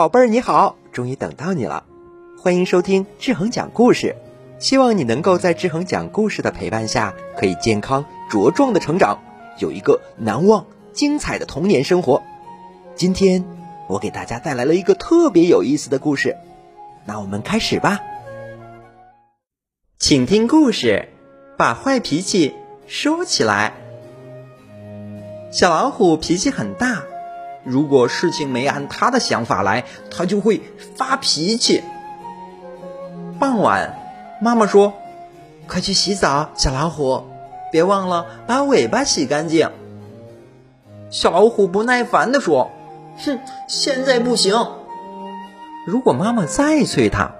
宝贝儿你好，终于等到你了，欢迎收听志恒讲故事。希望你能够在志恒讲故事的陪伴下，可以健康茁壮的成长，有一个难忘精彩的童年生活。今天我给大家带来了一个特别有意思的故事，那我们开始吧。请听故事，把坏脾气收起来。小老虎脾气很大。如果事情没按他的想法来，他就会发脾气。傍晚，妈妈说：“快去洗澡，小老虎，别忘了把尾巴洗干净。”小老虎不耐烦地说：“哼，现在不行。如果妈妈再催他，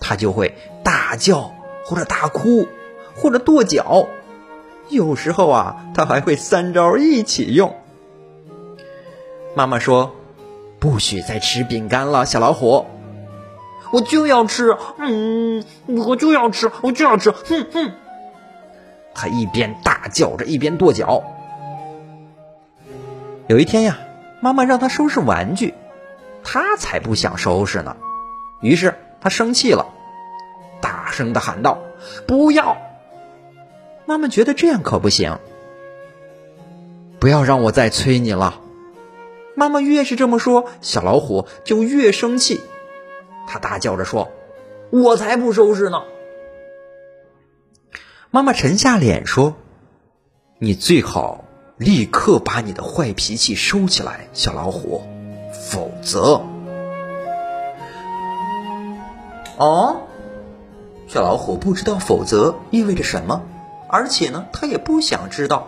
他就会大叫，或者大哭，或者跺脚。有时候啊，他还会三招一起用。”妈妈说：“不许再吃饼干了，小老虎。”我就要吃，嗯，我就要吃，我就要吃，哼哼。他一边大叫着，一边跺脚。有一天呀，妈妈让他收拾玩具，他才不想收拾呢。于是他生气了，大声的喊道：“不要！”妈妈觉得这样可不行，不要让我再催你了。妈妈越是这么说，小老虎就越生气。他大叫着说：“我才不收拾呢！”妈妈沉下脸说：“你最好立刻把你的坏脾气收起来，小老虎，否则……”哦，小老虎不知道“否则”意味着什么，而且呢，他也不想知道。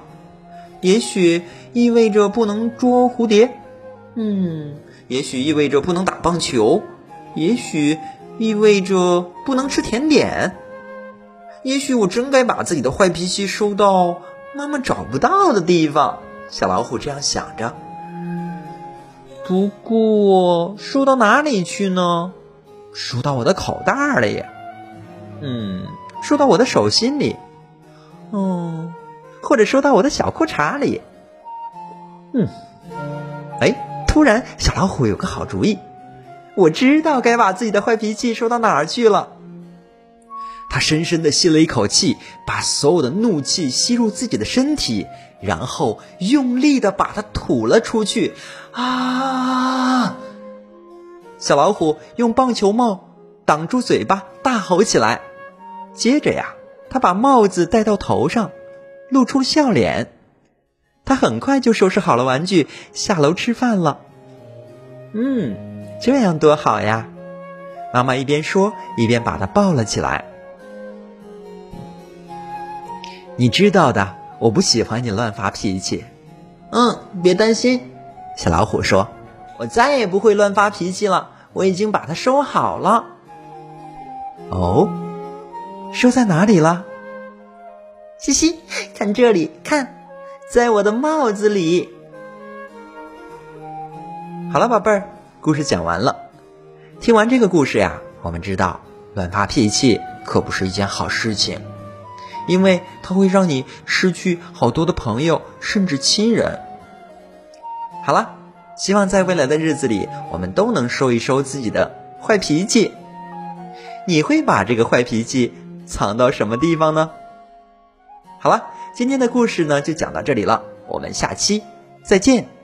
也许意味着不能捉蝴蝶。嗯，也许意味着不能打棒球，也许意味着不能吃甜点，也许我真该把自己的坏脾气收到妈妈找不到的地方。小老虎这样想着。不过收到哪里去呢？收到我的口袋里。嗯，收到我的手心里。嗯，或者收到我的小裤衩里。嗯，哎。突然，小老虎有个好主意，我知道该把自己的坏脾气收到哪儿去了。他深深的吸了一口气，把所有的怒气吸入自己的身体，然后用力的把它吐了出去。啊！小老虎用棒球帽挡住嘴巴，大吼起来。接着呀，他把帽子戴到头上，露出了笑脸。他很快就收拾好了玩具，下楼吃饭了。嗯，这样多好呀！妈妈一边说，一边把它抱了起来。你知道的，我不喜欢你乱发脾气。嗯，别担心，小老虎说：“我再也不会乱发脾气了。我已经把它收好了。”哦，收在哪里了？嘻嘻，看这里，看。在我的帽子里。好了，宝贝儿，故事讲完了。听完这个故事呀，我们知道乱发脾气可不是一件好事情，因为它会让你失去好多的朋友，甚至亲人。好了，希望在未来的日子里，我们都能收一收自己的坏脾气。你会把这个坏脾气藏到什么地方呢？好了。今天的故事呢，就讲到这里了。我们下期再见。